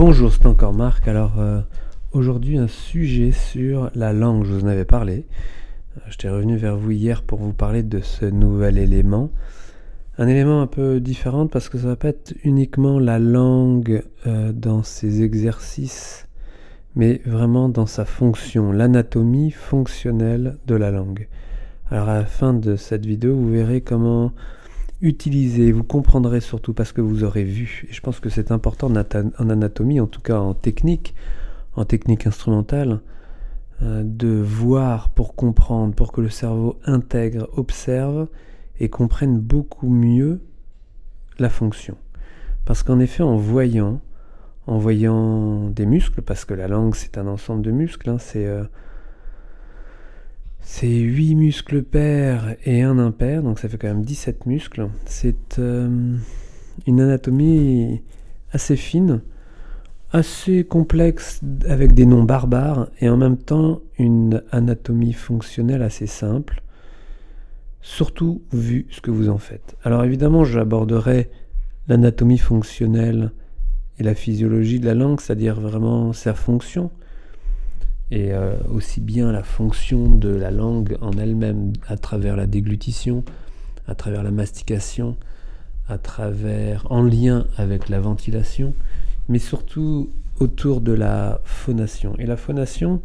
Bonjour, c'est encore Marc. Alors euh, aujourd'hui un sujet sur la langue, je vous en avais parlé. Euh, J'étais revenu vers vous hier pour vous parler de ce nouvel élément. Un élément un peu différent parce que ça va pas être uniquement la langue euh, dans ses exercices, mais vraiment dans sa fonction, l'anatomie fonctionnelle de la langue. Alors à la fin de cette vidéo, vous verrez comment utilisez, vous comprendrez surtout parce que vous aurez vu, et je pense que c'est important en anatomie, en tout cas en technique, en technique instrumentale, euh, de voir pour comprendre, pour que le cerveau intègre, observe et comprenne beaucoup mieux la fonction. Parce qu'en effet, en voyant, en voyant des muscles, parce que la langue c'est un ensemble de muscles, hein, c'est euh, c'est 8 muscles pairs et un impair, donc ça fait quand même 17 muscles. C'est euh, une anatomie assez fine, assez complexe avec des noms barbares et en même temps une anatomie fonctionnelle assez simple, surtout vu ce que vous en faites. Alors évidemment, j'aborderai l'anatomie fonctionnelle et la physiologie de la langue, c'est-à-dire vraiment sa fonction et euh, aussi bien la fonction de la langue en elle-même à travers la déglutition, à travers la mastication, à travers en lien avec la ventilation, mais surtout autour de la phonation. Et la phonation,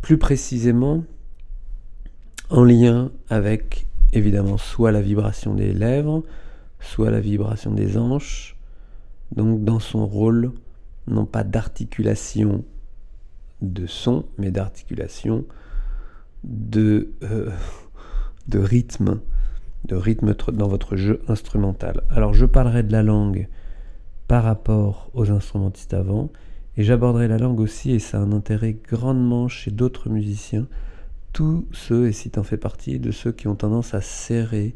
plus précisément, en lien avec évidemment soit la vibration des lèvres, soit la vibration des hanches, donc dans son rôle non pas d'articulation de son, mais d'articulation, de, euh, rythme, de rythme dans votre jeu instrumental. Alors je parlerai de la langue par rapport aux instrumentistes avant, et j'aborderai la langue aussi, et ça a un intérêt grandement chez d'autres musiciens, tous ceux, et si tu en fais partie, de ceux qui ont tendance à serrer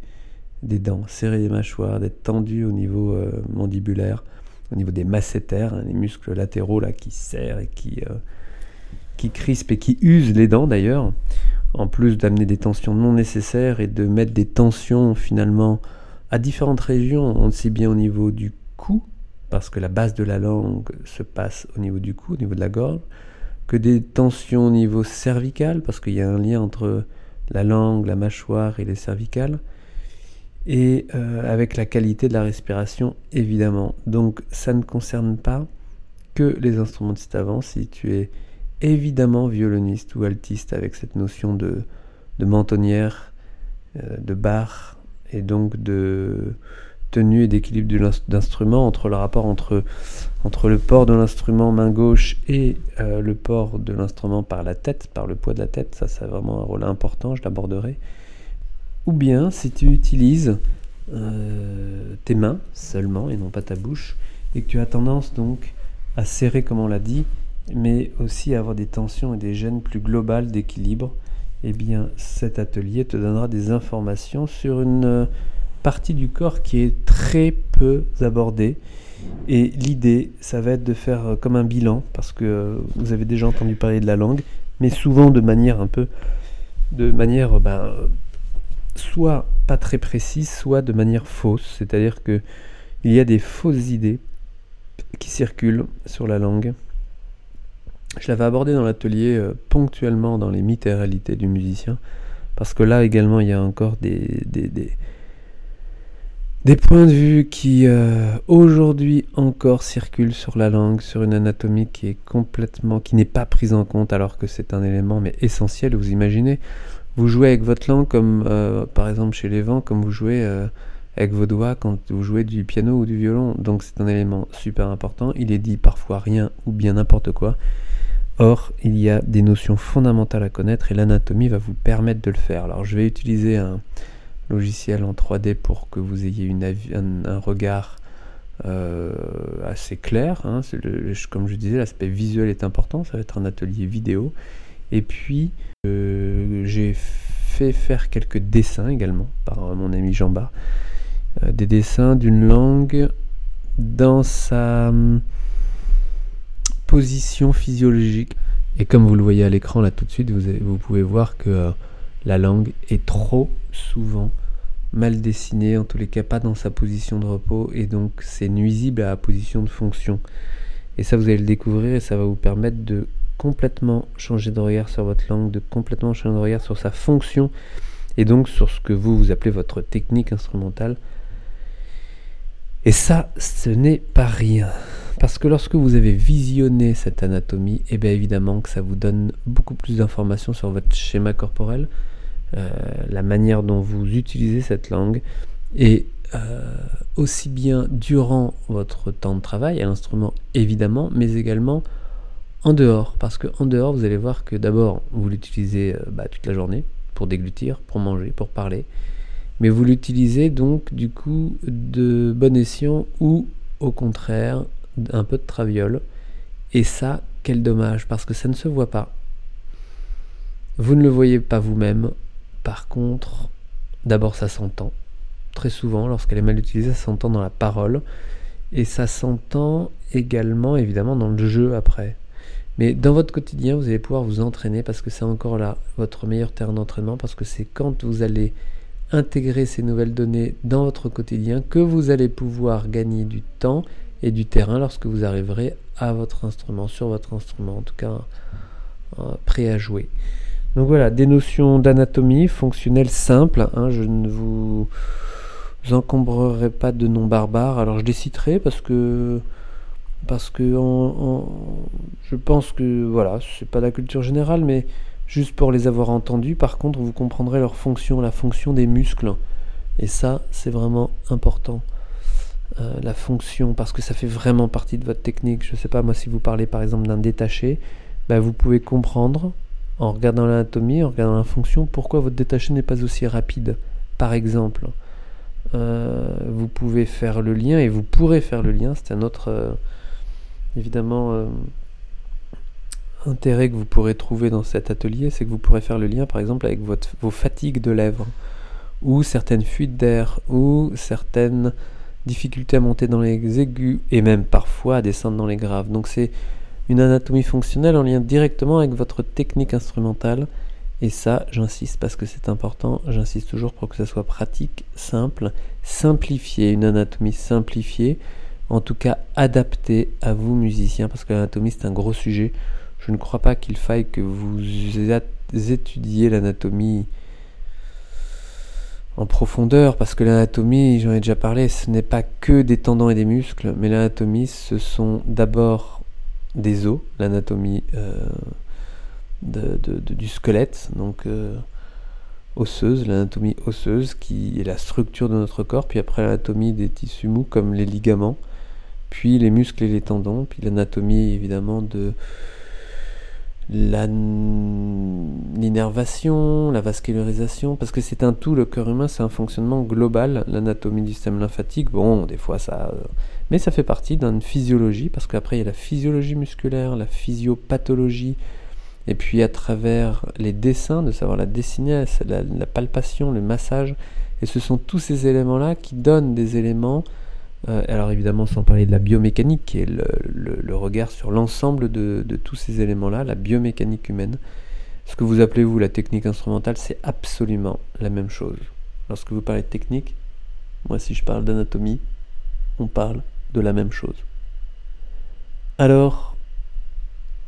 des dents, serrer des mâchoires, d'être tendus au niveau euh, mandibulaire, au niveau des masséters, hein, les muscles latéraux là qui serrent et qui, euh, qui crispe et qui use les dents d'ailleurs, en plus d'amener des tensions non nécessaires et de mettre des tensions finalement à différentes régions, aussi bien au niveau du cou, parce que la base de la langue se passe au niveau du cou, au niveau de la gorge, que des tensions au niveau cervical, parce qu'il y a un lien entre la langue, la mâchoire et les cervicales, et euh, avec la qualité de la respiration évidemment. Donc ça ne concerne pas que les instrumentistes avant, si tu es évidemment violoniste ou altiste avec cette notion de, mentonnière, euh, de barre et donc de tenue et d'équilibre d'instrument entre le rapport entre, entre le port de l'instrument main gauche et euh, le port de l'instrument par la tête, par le poids de la tête, ça c'est vraiment un rôle important, je l'aborderai. Ou bien si tu utilises euh, tes mains seulement et non pas ta bouche, et que tu as tendance donc à serrer comme on l'a dit, mais aussi avoir des tensions et des gènes plus globales d'équilibre, eh bien cet atelier te donnera des informations sur une euh, partie du corps qui est très peu abordée. Et l'idée, ça va être de faire euh, comme un bilan, parce que euh, vous avez déjà entendu parler de la langue, mais souvent de manière un peu, de manière, ben, soit pas très précise, soit de manière fausse. C'est-à-dire que il y a des fausses idées qui circulent sur la langue je l'avais abordé dans l'atelier euh, ponctuellement dans les mythes et réalités du musicien, parce que là également il y a encore des, des, points de vue qui euh, aujourd'hui encore circulent sur la langue, sur une anatomie qui est complètement, qui n'est pas prise en compte alors que c'est un élément mais essentiel. Vous imaginez, vous jouez avec votre langue comme euh, par exemple chez les vents, comme vous jouez avec vos doigts quand vous jouez du piano ou du violon. Donc c'est un élément super important. Il est dit parfois rien ou bien n'importe quoi. Or, il y a des notions fondamentales à connaître et l'anatomie va vous permettre de le faire. Alors, je vais utiliser un logiciel en 3D pour que vous ayez une un, regard euh, assez clair. Hein. comme je disais, l'aspect visuel est important. Ça va être un atelier vidéo. Et puis, euh, j'ai fait faire quelques dessins également par mon ami Jean. Euh, des dessins d'une langue dans sa position physiologique. Et comme vous le voyez à l'écran là tout de suite, vous, pouvez voir que euh, la langue est trop souvent mal dessinée, en tous les cas pas dans sa position de repos, et donc c'est nuisible à la position de fonction. Et ça, vous allez le découvrir et ça va vous permettre de complètement changer de regard sur votre langue, de complètement changer de regard sur sa fonction et donc sur ce que vous, vous appelez votre technique instrumentale. Et ça, ce n'est pas rien. Parce que lorsque vous avez visionné cette anatomie, et eh bien évidemment que ça vous donne beaucoup plus d'informations sur votre schéma corporel, euh, la manière dont vous utilisez cette langue, et euh, aussi bien durant votre temps de travail à l'instrument évidemment, mais également en dehors. Parce que en dehors, vous allez voir que d'abord, vous l'utilisez euh, bah, toute la journée pour déglutir, pour manger, pour parler. Mais vous l'utilisez donc du coup de bon escient ou au contraire un peu de traviole. Et ça, quel dommage, parce que ça ne se voit pas. Vous ne le voyez pas vous-même. Par contre, d'abord ça s'entend. Très souvent, lorsqu'elle est mal utilisée, ça s'entend dans la parole. Et ça s'entend également, évidemment, dans le jeu après. Mais dans votre quotidien, vous allez pouvoir vous entraîner parce que c'est encore là votre meilleur terrain d'entraînement, parce que c'est quand vous allez intégrer ces nouvelles données dans votre quotidien que vous allez pouvoir gagner du temps et du terrain lorsque vous arriverez à votre instrument, sur votre instrument, en tout cas euh, prêt à jouer. Donc voilà, des notions d'anatomie fonctionnelle simples. Hein, je ne vous encombrerai pas de noms barbares. Alors je les citerai parce que parce que je pense que voilà, c'est pas la culture générale, mais juste pour les avoir entendus. Par contre, vous comprendrez leur fonction, la fonction des muscles. Et ça, c'est vraiment important. Euh, la fonction, parce que ça fait vraiment partie de votre technique. Je ne sais pas, moi, si vous parlez par exemple d'un détaché, bah, vous pouvez comprendre, en regardant l'anatomie, en regardant la fonction, pourquoi votre détaché n'est pas aussi rapide. Par exemple, euh, vous pouvez faire le lien, et vous pourrez faire le lien, c'est un autre, euh, évidemment, intérêt que vous pourrez trouver dans cet atelier, c'est que vous pourrez faire le lien, par exemple, avec votre, vos fatigues de lèvres, ou certaines fuites d'air, ou certaines difficulté à monter dans les aigus et même parfois à descendre dans les graves. Donc c'est une anatomie fonctionnelle en lien directement avec votre technique instrumentale. Et ça, j'insiste parce que c'est important, j'insiste toujours pour que ça soit pratique, simple, simplifié, une anatomie simplifiée, en tout cas adaptée à vous musiciens, parce que l'anatomie c'est un gros sujet. Je ne crois pas qu'il faille que vous étudiez l'anatomie en profondeur, parce que l'anatomie, j'en ai déjà parlé, ce n'est pas que des tendons et des muscles, mais l'anatomie, ce sont d'abord des os, l'anatomie euh, du squelette, donc euh, osseuse, l'anatomie osseuse, qui est la structure de notre corps, puis après l'anatomie des tissus mous, comme les ligaments, puis les muscles et les tendons, puis l'anatomie évidemment de l'innervation, la vascularisation, parce que c'est un tout, le cœur humain, c'est un fonctionnement global, l'anatomie du système lymphatique, bon, des fois ça... Euh, mais ça fait partie d'une physiologie, parce qu'après il y a la physiologie musculaire, la physiopathologie, et puis à travers les dessins, de savoir la dessiner, la, la palpation, le massage, et ce sont tous ces éléments-là qui donnent des éléments euh, alors évidemment, sans parler de la biomécanique, qui est le, regard sur l'ensemble de, tous ces éléments-là, la biomécanique humaine. Ce que vous appelez, vous, la technique instrumentale, c'est absolument la même chose. Lorsque vous parlez de technique, moi, si je parle d'anatomie, on parle de la même chose. Alors,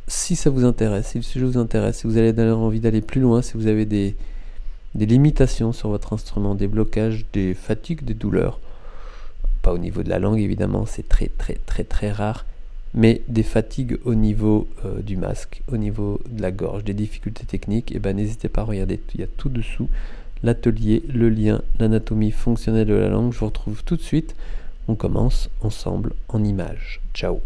si ça vous intéresse, si le sujet vous intéresse, si vous avez envie d'aller plus loin, si vous avez des limitations sur votre instrument, des blocages, des fatigues, des douleurs, au niveau de la langue évidemment, c'est très très très très rare, mais des fatigues au niveau euh, du masque, au niveau de la gorge, des difficultés techniques, et eh ben n'hésitez pas à regarder, il y a tout dessous l'atelier, le lien, l'anatomie fonctionnelle de la langue. Je vous retrouve tout de suite. On commence ensemble en images. Ciao